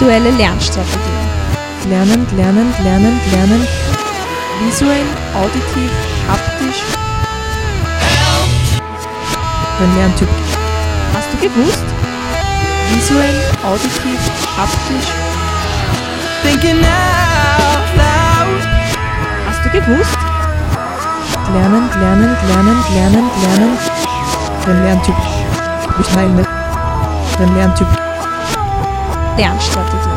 Individuelle Lernstrategien. Lernend, lernend, lernend, lernend. Visuell, auditiv, haptisch. Den Lerntyp. Hast du gewusst? Visuell, auditiv, haptisch. Thinking out loud. Hast du gewusst? Lernend, lernend, lernend, lernend, lernend. Den Lerntyp. Ich meine, den Lerntyp. Lernstrategien.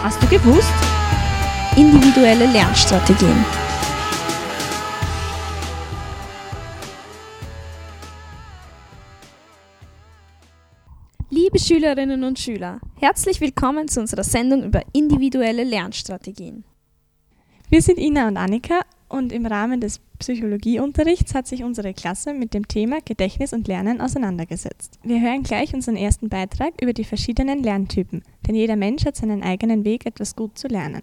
Hast du gewusst? Individuelle Lernstrategien. Liebe Schülerinnen und Schüler, herzlich willkommen zu unserer Sendung über individuelle Lernstrategien. Wir sind Ina und Annika und im Rahmen des Psychologieunterrichts hat sich unsere Klasse mit dem Thema Gedächtnis und Lernen auseinandergesetzt. Wir hören gleich unseren ersten Beitrag über die verschiedenen Lerntypen, denn jeder Mensch hat seinen eigenen Weg, etwas gut zu lernen.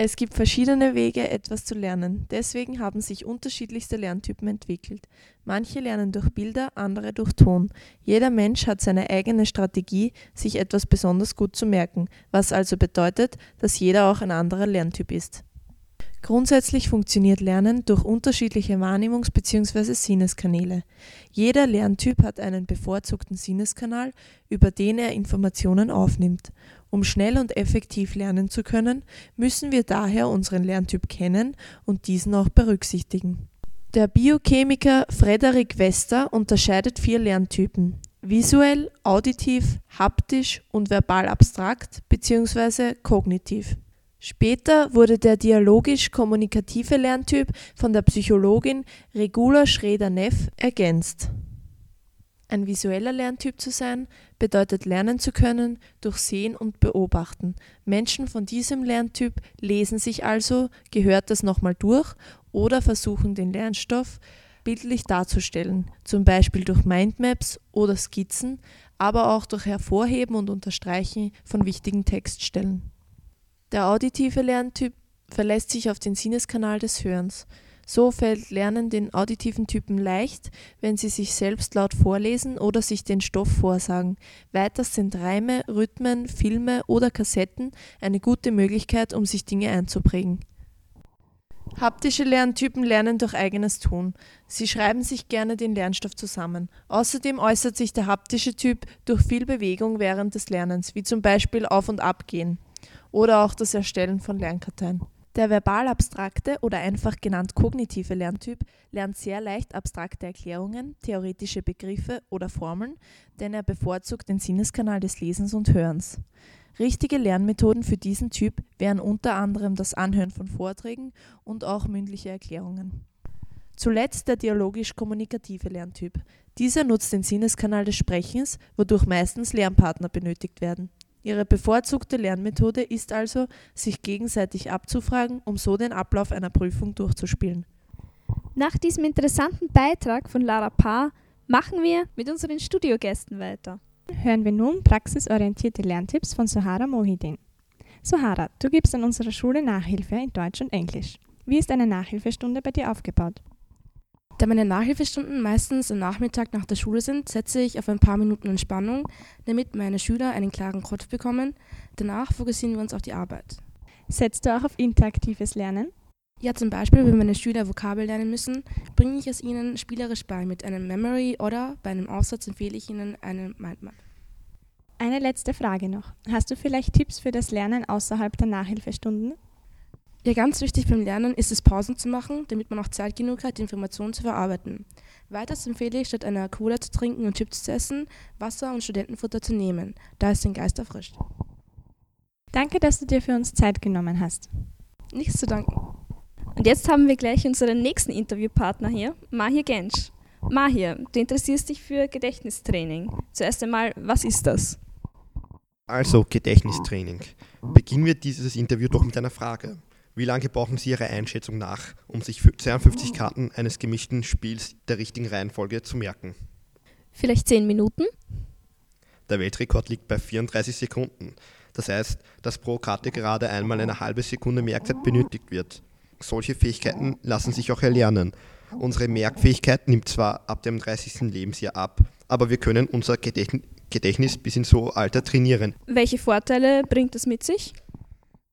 Es gibt verschiedene Wege, etwas zu lernen. Deswegen haben sich unterschiedlichste Lerntypen entwickelt. Manche lernen durch Bilder, andere durch Ton. Jeder Mensch hat seine eigene Strategie, sich etwas besonders gut zu merken, was also bedeutet, dass jeder auch ein anderer Lerntyp ist. Grundsätzlich funktioniert Lernen durch unterschiedliche Wahrnehmungs- bzw. Sinneskanäle. Jeder Lerntyp hat einen bevorzugten Sinneskanal, über den er Informationen aufnimmt. Um schnell und effektiv lernen zu können, müssen wir daher unseren Lerntyp kennen und diesen auch berücksichtigen. Der Biochemiker Frederik Wester unterscheidet vier Lerntypen: visuell, auditiv, haptisch und verbal abstrakt bzw. kognitiv. Später wurde der dialogisch-kommunikative Lerntyp von der Psychologin Regula Schroeder-Neff ergänzt. Ein visueller Lerntyp zu sein, bedeutet lernen zu können durch Sehen und Beobachten. Menschen von diesem Lerntyp lesen sich also gehört das nochmal durch oder versuchen den Lernstoff bildlich darzustellen, zum Beispiel durch Mindmaps oder Skizzen, aber auch durch Hervorheben und Unterstreichen von wichtigen Textstellen. Der auditive Lerntyp verlässt sich auf den Sinneskanal des Hörens. So fällt Lernen den auditiven Typen leicht, wenn sie sich selbst laut vorlesen oder sich den Stoff vorsagen. Weiters sind Reime, Rhythmen, Filme oder Kassetten eine gute Möglichkeit, um sich Dinge einzuprägen. Haptische Lerntypen lernen durch eigenes Tun. Sie schreiben sich gerne den Lernstoff zusammen. Außerdem äußert sich der haptische Typ durch viel Bewegung während des Lernens, wie zum Beispiel Auf- und Abgehen oder auch das Erstellen von Lernkarteien. Der verbal-abstrakte oder einfach genannt kognitive Lerntyp lernt sehr leicht abstrakte Erklärungen, theoretische Begriffe oder Formeln, denn er bevorzugt den Sinneskanal des Lesens und Hörens. Richtige Lernmethoden für diesen Typ wären unter anderem das Anhören von Vorträgen und auch mündliche Erklärungen. Zuletzt der dialogisch-kommunikative Lerntyp. Dieser nutzt den Sinneskanal des Sprechens, wodurch meistens Lernpartner benötigt werden. Ihre bevorzugte Lernmethode ist also, sich gegenseitig abzufragen, um so den Ablauf einer Prüfung durchzuspielen. Nach diesem interessanten Beitrag von Lara Paar machen wir mit unseren Studiogästen weiter. Hören wir nun praxisorientierte Lerntipps von Sohara Mohidin. Sohara, du gibst an unserer Schule Nachhilfe in Deutsch und Englisch. Wie ist eine Nachhilfestunde bei dir aufgebaut? Da meine Nachhilfestunden meistens am Nachmittag nach der Schule sind, setze ich auf ein paar Minuten Entspannung, damit meine Schüler einen klaren Kopf bekommen. Danach fokussieren wir uns auf die Arbeit. Setzt du auch auf interaktives Lernen? Ja, zum Beispiel, wenn meine Schüler Vokabel lernen müssen, bringe ich es ihnen spielerisch bei mit einem Memory oder bei einem Aufsatz empfehle ich ihnen eine Mindmap. Eine letzte Frage noch. Hast du vielleicht Tipps für das Lernen außerhalb der Nachhilfestunden? Ja, ganz wichtig beim Lernen ist es, Pausen zu machen, damit man auch Zeit genug hat, die Informationen zu verarbeiten. Weiters empfehle ich, statt einer Cola zu trinken und Chips zu essen, Wasser und Studentenfutter zu nehmen, da es den Geist erfrischt. Danke, dass du dir für uns Zeit genommen hast. Nichts zu danken. Und jetzt haben wir gleich unseren nächsten Interviewpartner hier, Mahir Gensch. Mahir, du interessierst dich für Gedächtnistraining. Zuerst einmal, was ist das? Also Gedächtnistraining. Beginnen wir dieses Interview doch mit einer Frage. Wie lange brauchen Sie Ihrer Einschätzung nach, um sich 52 Karten eines gemischten Spiels der richtigen Reihenfolge zu merken? Vielleicht 10 Minuten? Der Weltrekord liegt bei 34 Sekunden. Das heißt, dass pro Karte gerade einmal eine halbe Sekunde Merkzeit benötigt wird. Solche Fähigkeiten lassen sich auch erlernen. Unsere Merkfähigkeit nimmt zwar ab dem 30. Lebensjahr ab, aber wir können unser Gedächtnis, bis in so Alter trainieren. Welche Vorteile bringt das mit sich?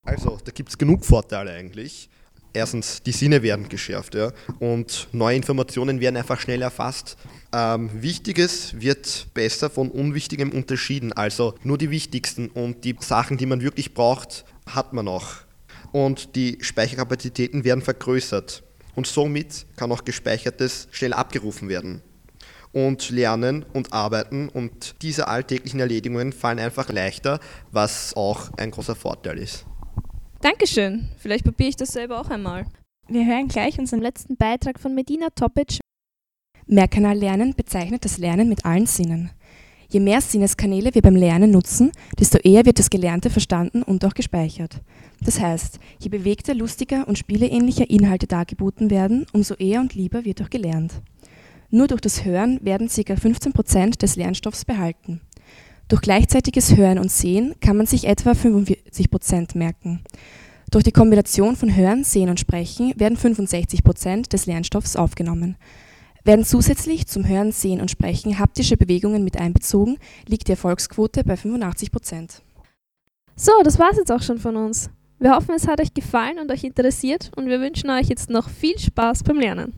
Also, da gibt es genug Vorteile eigentlich. Erstens, die Sinne werden geschärft ja, und neue Informationen werden einfach schnell erfasst. Ähm, Wichtiges wird besser von Unwichtigem unterschieden, also nur die wichtigsten und die Sachen, die man wirklich braucht, hat man auch. Und die Speicherkapazitäten werden vergrößert und somit kann auch Gespeichertes schnell abgerufen werden. Und Lernen und Arbeiten und diese alltäglichen Erledigungen fallen einfach leichter, was auch ein großer Vorteil ist. Dankeschön. Vielleicht probiere ich das selber auch einmal. Wir hören gleich unseren letzten Beitrag von Medina Topic. Mehrkanallernen bezeichnet das Lernen mit allen Sinnen. Je mehr Sinneskanäle wir beim Lernen nutzen, desto eher wird das Gelernte verstanden und auch gespeichert. Das heißt, je bewegter, lustiger und spieleähnlicher Inhalte dargeboten werden, umso eher und lieber wird auch gelernt. Nur durch das Hören werden ca. 15% des Lernstoffs behalten. Durch gleichzeitiges Hören und Sehen kann man sich etwa 45 Prozent merken. Durch die Kombination von Hören, Sehen und Sprechen werden 65 Prozent des Lernstoffs aufgenommen. Werden zusätzlich zum Hören, Sehen und Sprechen haptische Bewegungen mit einbezogen, liegt die Erfolgsquote bei 85 Prozent. So, das war's jetzt auch schon von uns. Wir hoffen, es hat euch gefallen und euch interessiert und wir wünschen euch jetzt noch viel Spaß beim Lernen.